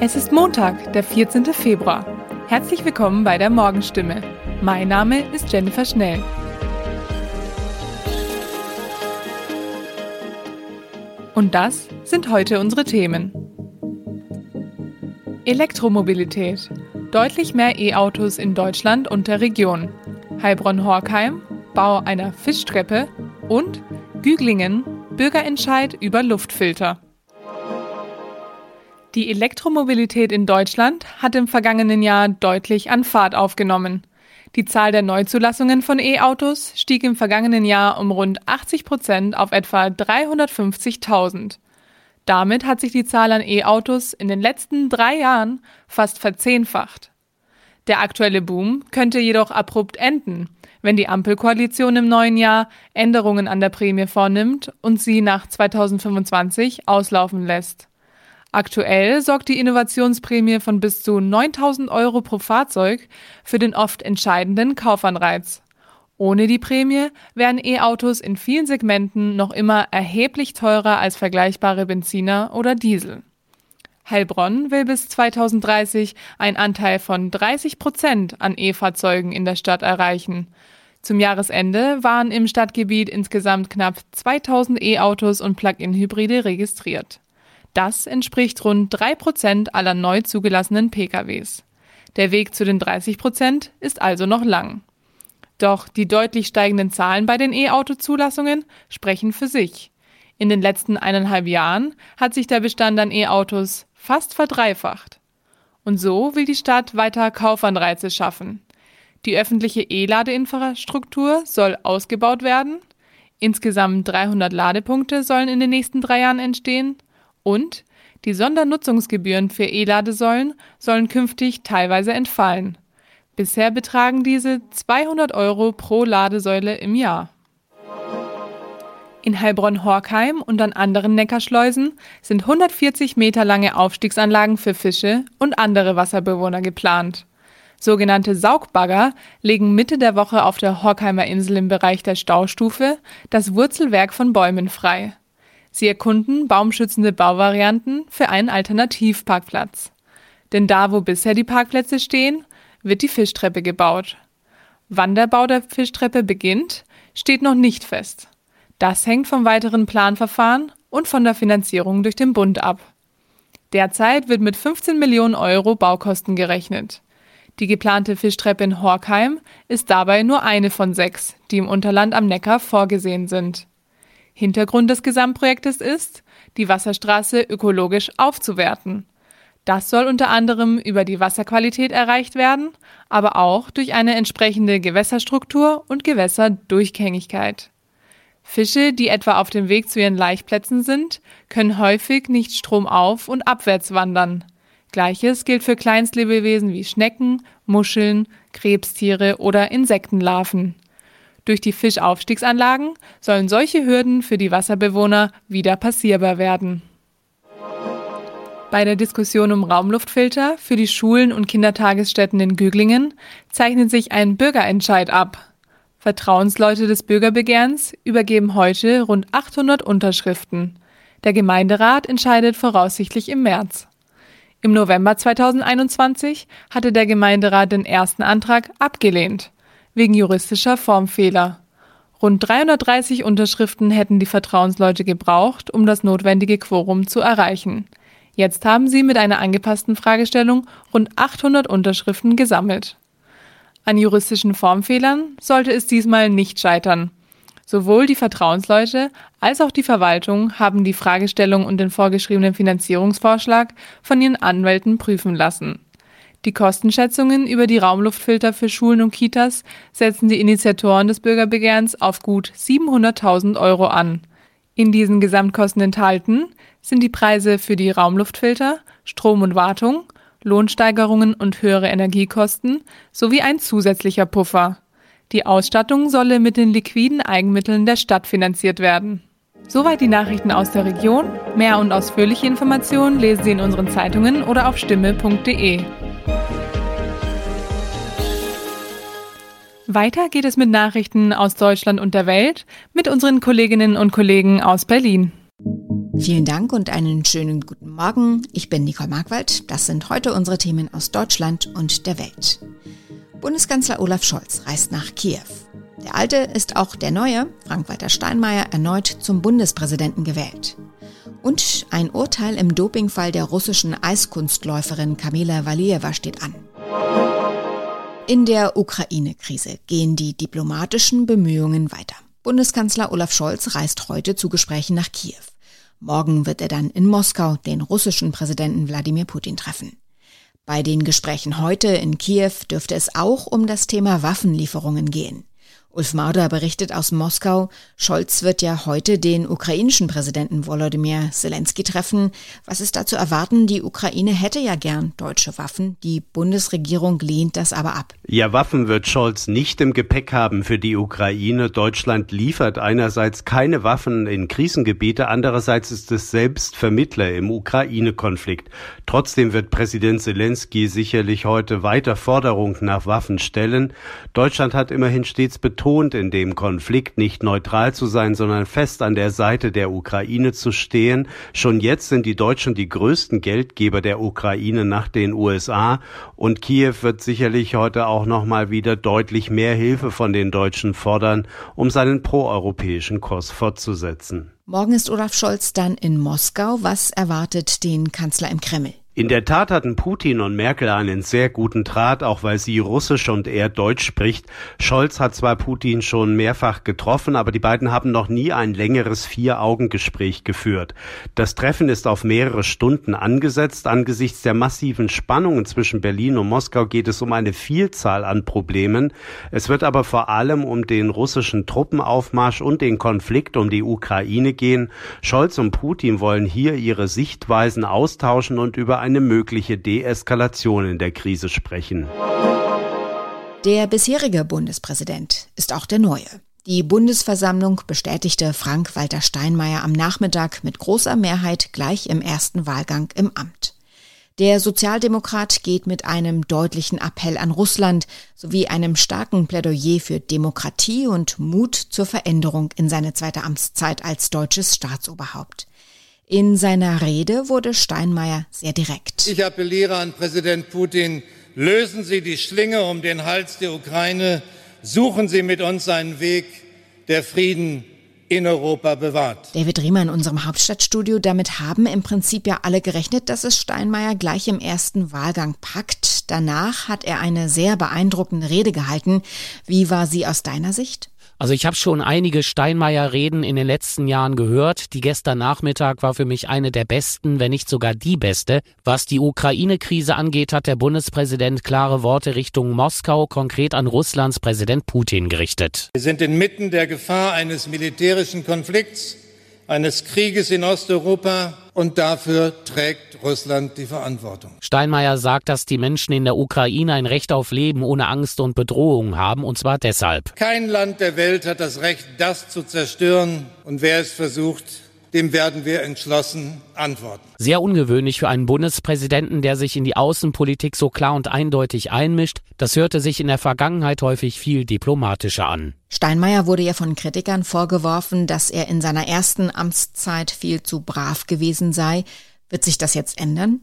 Es ist Montag, der 14. Februar. Herzlich willkommen bei der Morgenstimme. Mein Name ist Jennifer Schnell. Und das sind heute unsere Themen. Elektromobilität. Deutlich mehr E-Autos in Deutschland und der Region. Heilbronn-Horkheim, Bau einer Fischtreppe und Güglingen, Bürgerentscheid über Luftfilter. Die Elektromobilität in Deutschland hat im vergangenen Jahr deutlich an Fahrt aufgenommen. Die Zahl der Neuzulassungen von E-Autos stieg im vergangenen Jahr um rund 80 Prozent auf etwa 350.000. Damit hat sich die Zahl an E-Autos in den letzten drei Jahren fast verzehnfacht. Der aktuelle Boom könnte jedoch abrupt enden, wenn die Ampelkoalition im neuen Jahr Änderungen an der Prämie vornimmt und sie nach 2025 auslaufen lässt. Aktuell sorgt die Innovationsprämie von bis zu 9000 Euro pro Fahrzeug für den oft entscheidenden Kaufanreiz. Ohne die Prämie wären E-Autos in vielen Segmenten noch immer erheblich teurer als vergleichbare Benziner oder Diesel. Heilbronn will bis 2030 einen Anteil von 30 Prozent an E-Fahrzeugen in der Stadt erreichen. Zum Jahresende waren im Stadtgebiet insgesamt knapp 2000 E-Autos und Plug-in-Hybride registriert. Das entspricht rund drei Prozent aller neu zugelassenen PKWs. Der Weg zu den 30 Prozent ist also noch lang. Doch die deutlich steigenden Zahlen bei den E-Auto-Zulassungen sprechen für sich. In den letzten eineinhalb Jahren hat sich der Bestand an E-Autos fast verdreifacht. Und so will die Stadt weiter Kaufanreize schaffen. Die öffentliche E-Ladeinfrastruktur soll ausgebaut werden. Insgesamt 300 Ladepunkte sollen in den nächsten drei Jahren entstehen. Und die Sondernutzungsgebühren für E-Ladesäulen sollen künftig teilweise entfallen. Bisher betragen diese 200 Euro pro Ladesäule im Jahr. In Heilbronn-Horkheim und an anderen Neckarschleusen sind 140 Meter lange Aufstiegsanlagen für Fische und andere Wasserbewohner geplant. Sogenannte Saugbagger legen Mitte der Woche auf der Horkheimer Insel im Bereich der Staustufe das Wurzelwerk von Bäumen frei. Sie erkunden baumschützende Bauvarianten für einen Alternativparkplatz. Denn da, wo bisher die Parkplätze stehen, wird die Fischtreppe gebaut. Wann der Bau der Fischtreppe beginnt, steht noch nicht fest. Das hängt vom weiteren Planverfahren und von der Finanzierung durch den Bund ab. Derzeit wird mit 15 Millionen Euro Baukosten gerechnet. Die geplante Fischtreppe in Horkheim ist dabei nur eine von sechs, die im Unterland am Neckar vorgesehen sind. Hintergrund des Gesamtprojektes ist, die Wasserstraße ökologisch aufzuwerten. Das soll unter anderem über die Wasserqualität erreicht werden, aber auch durch eine entsprechende Gewässerstruktur und Gewässerdurchgängigkeit. Fische, die etwa auf dem Weg zu ihren Laichplätzen sind, können häufig nicht stromauf und abwärts wandern. Gleiches gilt für Kleinstlebewesen wie Schnecken, Muscheln, Krebstiere oder Insektenlarven. Durch die Fischaufstiegsanlagen sollen solche Hürden für die Wasserbewohner wieder passierbar werden. Bei der Diskussion um Raumluftfilter für die Schulen und Kindertagesstätten in Güglingen zeichnet sich ein Bürgerentscheid ab. Vertrauensleute des Bürgerbegehrens übergeben heute rund 800 Unterschriften. Der Gemeinderat entscheidet voraussichtlich im März. Im November 2021 hatte der Gemeinderat den ersten Antrag abgelehnt wegen juristischer Formfehler. Rund 330 Unterschriften hätten die Vertrauensleute gebraucht, um das notwendige Quorum zu erreichen. Jetzt haben sie mit einer angepassten Fragestellung rund 800 Unterschriften gesammelt. An juristischen Formfehlern sollte es diesmal nicht scheitern. Sowohl die Vertrauensleute als auch die Verwaltung haben die Fragestellung und den vorgeschriebenen Finanzierungsvorschlag von ihren Anwälten prüfen lassen. Die Kostenschätzungen über die Raumluftfilter für Schulen und Kitas setzen die Initiatoren des Bürgerbegehrens auf gut 700.000 Euro an. In diesen Gesamtkosten enthalten sind die Preise für die Raumluftfilter, Strom und Wartung, Lohnsteigerungen und höhere Energiekosten sowie ein zusätzlicher Puffer. Die Ausstattung solle mit den liquiden Eigenmitteln der Stadt finanziert werden. Soweit die Nachrichten aus der Region. Mehr und ausführliche Informationen lesen Sie in unseren Zeitungen oder auf stimme.de. Weiter geht es mit Nachrichten aus Deutschland und der Welt mit unseren Kolleginnen und Kollegen aus Berlin. Vielen Dank und einen schönen guten Morgen. Ich bin Nicole Markwald. Das sind heute unsere Themen aus Deutschland und der Welt. Bundeskanzler Olaf Scholz reist nach Kiew. Der alte ist auch der neue, Frank-Walter Steinmeier, erneut zum Bundespräsidenten gewählt. Und ein Urteil im Dopingfall der russischen Eiskunstläuferin Kamila Valieva steht an. In der Ukraine-Krise gehen die diplomatischen Bemühungen weiter. Bundeskanzler Olaf Scholz reist heute zu Gesprächen nach Kiew. Morgen wird er dann in Moskau den russischen Präsidenten Wladimir Putin treffen. Bei den Gesprächen heute in Kiew dürfte es auch um das Thema Waffenlieferungen gehen. Ulf Mauder berichtet aus Moskau, Scholz wird ja heute den ukrainischen Präsidenten Volodymyr Zelensky treffen. Was ist da zu erwarten? Die Ukraine hätte ja gern deutsche Waffen. Die Bundesregierung lehnt das aber ab. Ja, Waffen wird Scholz nicht im Gepäck haben für die Ukraine. Deutschland liefert einerseits keine Waffen in Krisengebiete, andererseits ist es selbst Vermittler im Ukraine-Konflikt. Trotzdem wird Präsident Zelensky sicherlich heute weiter Forderungen nach Waffen stellen. Deutschland hat immerhin stets betont, betont in dem Konflikt nicht neutral zu sein, sondern fest an der Seite der Ukraine zu stehen. Schon jetzt sind die Deutschen die größten Geldgeber der Ukraine nach den USA und Kiew wird sicherlich heute auch noch mal wieder deutlich mehr Hilfe von den Deutschen fordern, um seinen proeuropäischen Kurs fortzusetzen. Morgen ist Olaf Scholz dann in Moskau. Was erwartet den Kanzler im Kreml? In der Tat hatten Putin und Merkel einen sehr guten Draht, auch weil sie Russisch und er Deutsch spricht. Scholz hat zwar Putin schon mehrfach getroffen, aber die beiden haben noch nie ein längeres Vier-Augen-Gespräch geführt. Das Treffen ist auf mehrere Stunden angesetzt. Angesichts der massiven Spannungen zwischen Berlin und Moskau geht es um eine Vielzahl an Problemen. Es wird aber vor allem um den russischen Truppenaufmarsch und den Konflikt um die Ukraine gehen. Scholz und Putin wollen hier ihre Sichtweisen austauschen und über eine mögliche Deeskalation in der Krise sprechen. Der bisherige Bundespräsident ist auch der neue. Die Bundesversammlung bestätigte Frank-Walter Steinmeier am Nachmittag mit großer Mehrheit gleich im ersten Wahlgang im Amt. Der Sozialdemokrat geht mit einem deutlichen Appell an Russland sowie einem starken Plädoyer für Demokratie und Mut zur Veränderung in seine zweite Amtszeit als deutsches Staatsoberhaupt. In seiner Rede wurde Steinmeier sehr direkt. Ich appelliere an Präsident Putin, lösen Sie die Schlinge um den Hals der Ukraine, suchen Sie mit uns einen Weg, der Frieden in Europa bewahrt. David Riemer in unserem Hauptstadtstudio. Damit haben im Prinzip ja alle gerechnet, dass es Steinmeier gleich im ersten Wahlgang packt. Danach hat er eine sehr beeindruckende Rede gehalten. Wie war sie aus deiner Sicht? Also ich habe schon einige Steinmeier-Reden in den letzten Jahren gehört. Die gestern Nachmittag war für mich eine der besten, wenn nicht sogar die beste. Was die Ukraine-Krise angeht, hat der Bundespräsident klare Worte Richtung Moskau, konkret an Russlands Präsident Putin gerichtet. Wir sind inmitten der Gefahr eines militärischen Konflikts eines Krieges in Osteuropa und dafür trägt Russland die Verantwortung. Steinmeier sagt, dass die Menschen in der Ukraine ein Recht auf Leben ohne Angst und Bedrohung haben, und zwar deshalb. Kein Land der Welt hat das Recht, das zu zerstören, und wer es versucht, dem werden wir entschlossen antworten. Sehr ungewöhnlich für einen Bundespräsidenten, der sich in die Außenpolitik so klar und eindeutig einmischt. Das hörte sich in der Vergangenheit häufig viel diplomatischer an. Steinmeier wurde ja von Kritikern vorgeworfen, dass er in seiner ersten Amtszeit viel zu brav gewesen sei. Wird sich das jetzt ändern?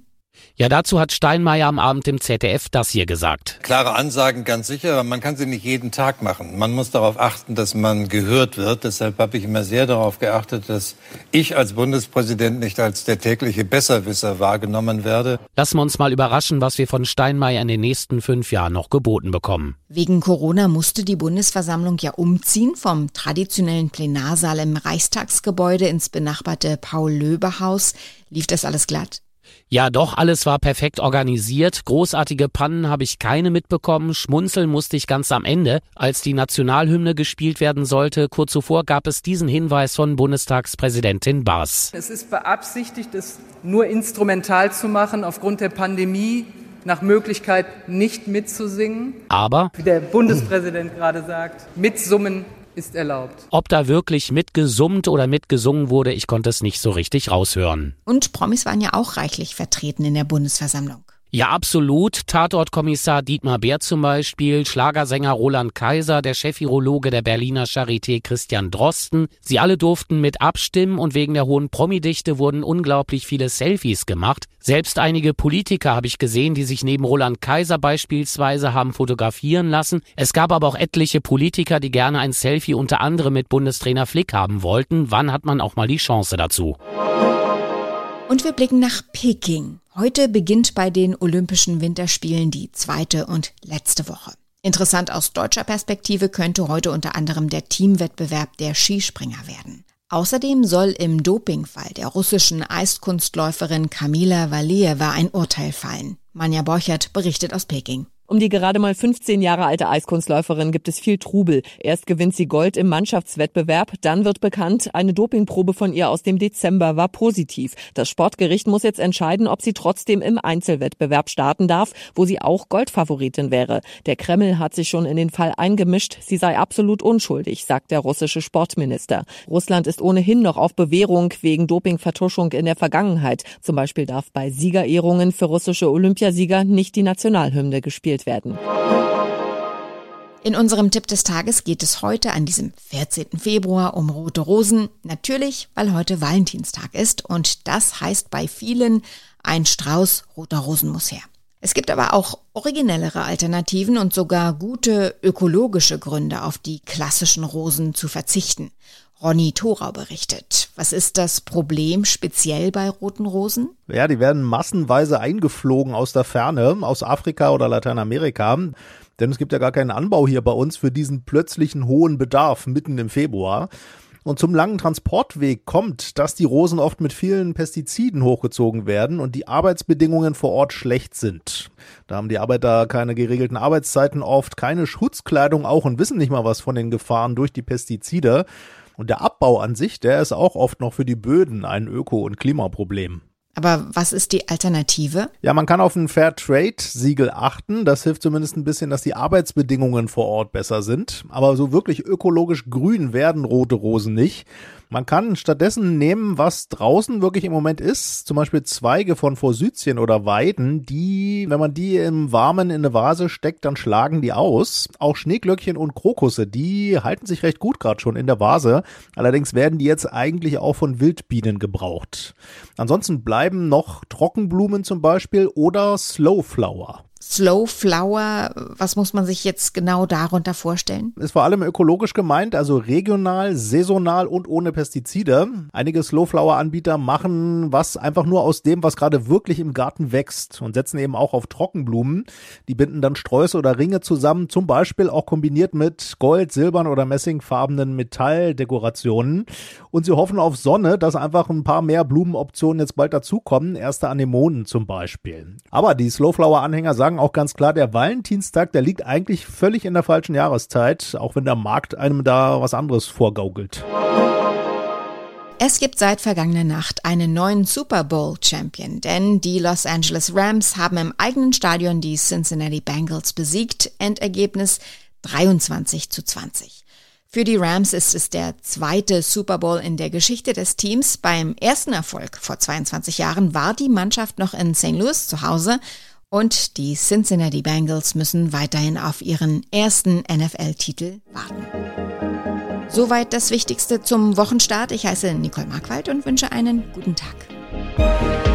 Ja, dazu hat Steinmeier am Abend im ZDF das hier gesagt. Klare Ansagen, ganz sicher, aber man kann sie nicht jeden Tag machen. Man muss darauf achten, dass man gehört wird. Deshalb habe ich immer sehr darauf geachtet, dass ich als Bundespräsident nicht als der tägliche Besserwisser wahrgenommen werde. Lassen wir uns mal überraschen, was wir von Steinmeier in den nächsten fünf Jahren noch geboten bekommen. Wegen Corona musste die Bundesversammlung ja umziehen vom traditionellen Plenarsaal im Reichstagsgebäude ins benachbarte Paul-Löbe-Haus. Lief das alles glatt? Ja, doch, alles war perfekt organisiert. Großartige Pannen habe ich keine mitbekommen. Schmunzeln musste ich ganz am Ende, als die Nationalhymne gespielt werden sollte. Kurz zuvor gab es diesen Hinweis von Bundestagspräsidentin Baas. Es ist beabsichtigt, es nur instrumental zu machen aufgrund der Pandemie nach Möglichkeit nicht mitzusingen. Aber, wie der Bundespräsident gerade sagt, mitsummen ist erlaubt. Ob da wirklich mitgesummt oder mitgesungen wurde, ich konnte es nicht so richtig raushören. Und Promis waren ja auch reichlich vertreten in der Bundesversammlung. Ja, absolut. Tatortkommissar Dietmar Bär zum Beispiel, Schlagersänger Roland Kaiser, der Chefirologe der Berliner Charité Christian Drosten. Sie alle durften mit abstimmen und wegen der hohen Promidichte wurden unglaublich viele Selfies gemacht. Selbst einige Politiker habe ich gesehen, die sich neben Roland Kaiser beispielsweise haben fotografieren lassen. Es gab aber auch etliche Politiker, die gerne ein Selfie unter anderem mit Bundestrainer Flick haben wollten. Wann hat man auch mal die Chance dazu? Und wir blicken nach Peking. Heute beginnt bei den Olympischen Winterspielen die zweite und letzte Woche. Interessant aus deutscher Perspektive könnte heute unter anderem der Teamwettbewerb der Skispringer werden. Außerdem soll im Dopingfall der russischen Eiskunstläuferin Kamila Valieva ein Urteil fallen. Manja Borchert berichtet aus Peking. Um die gerade mal 15 Jahre alte Eiskunstläuferin gibt es viel Trubel. Erst gewinnt sie Gold im Mannschaftswettbewerb, dann wird bekannt, eine Dopingprobe von ihr aus dem Dezember war positiv. Das Sportgericht muss jetzt entscheiden, ob sie trotzdem im Einzelwettbewerb starten darf, wo sie auch Goldfavoritin wäre. Der Kreml hat sich schon in den Fall eingemischt, sie sei absolut unschuldig, sagt der russische Sportminister. Russland ist ohnehin noch auf Bewährung wegen Dopingvertuschung in der Vergangenheit. Zum Beispiel darf bei Siegerehrungen für russische Olympiasieger nicht die Nationalhymne gespielt gespielt werden. In unserem Tipp des Tages geht es heute an diesem 14. Februar um rote Rosen. Natürlich, weil heute Valentinstag ist und das heißt bei vielen, ein Strauß roter Rosen muss her. Es gibt aber auch originellere Alternativen und sogar gute ökologische Gründe, auf die klassischen Rosen zu verzichten. Ronny Thorau berichtet. Was ist das Problem speziell bei roten Rosen? Ja, die werden massenweise eingeflogen aus der Ferne, aus Afrika oder Lateinamerika. Denn es gibt ja gar keinen Anbau hier bei uns für diesen plötzlichen hohen Bedarf mitten im Februar. Und zum langen Transportweg kommt, dass die Rosen oft mit vielen Pestiziden hochgezogen werden und die Arbeitsbedingungen vor Ort schlecht sind. Da haben die Arbeiter keine geregelten Arbeitszeiten oft, keine Schutzkleidung auch und wissen nicht mal was von den Gefahren durch die Pestizide. Und der Abbau an sich, der ist auch oft noch für die Böden ein Öko- und Klimaproblem. Aber was ist die Alternative? Ja, man kann auf ein Fair Trade Siegel achten. Das hilft zumindest ein bisschen, dass die Arbeitsbedingungen vor Ort besser sind. Aber so wirklich ökologisch grün werden rote Rosen nicht. Man kann stattdessen nehmen, was draußen wirklich im Moment ist, zum Beispiel Zweige von Forsythien oder Weiden, die, wenn man die im Warmen in eine Vase steckt, dann schlagen die aus. Auch Schneeglöckchen und Krokusse, die halten sich recht gut gerade schon in der Vase. Allerdings werden die jetzt eigentlich auch von Wildbienen gebraucht. Ansonsten bleiben noch Trockenblumen zum Beispiel oder Slowflower. Slow Flower, was muss man sich jetzt genau darunter vorstellen? Ist vor allem ökologisch gemeint, also regional, saisonal und ohne Pestizide. Einige Slow Flower Anbieter machen was einfach nur aus dem, was gerade wirklich im Garten wächst und setzen eben auch auf Trockenblumen. Die binden dann Sträuße oder Ringe zusammen, zum Beispiel auch kombiniert mit Gold, Silbern oder Messingfarbenen Metalldekorationen. Und sie hoffen auf Sonne, dass einfach ein paar mehr Blumenoptionen jetzt bald dazukommen. Erste Anemonen zum Beispiel. Aber die Slow Flower Anhänger sagen, sagen auch ganz klar, der Valentinstag, der liegt eigentlich völlig in der falschen Jahreszeit, auch wenn der Markt einem da was anderes vorgaukelt. Es gibt seit vergangener Nacht einen neuen Super Bowl Champion, denn die Los Angeles Rams haben im eigenen Stadion die Cincinnati Bengals besiegt. Endergebnis 23 zu 20. Für die Rams ist es der zweite Super Bowl in der Geschichte des Teams. Beim ersten Erfolg vor 22 Jahren war die Mannschaft noch in St. Louis zu Hause und die Cincinnati Bengals müssen weiterhin auf ihren ersten NFL-Titel warten. Soweit das Wichtigste zum Wochenstart. Ich heiße Nicole Markwald und wünsche einen guten Tag.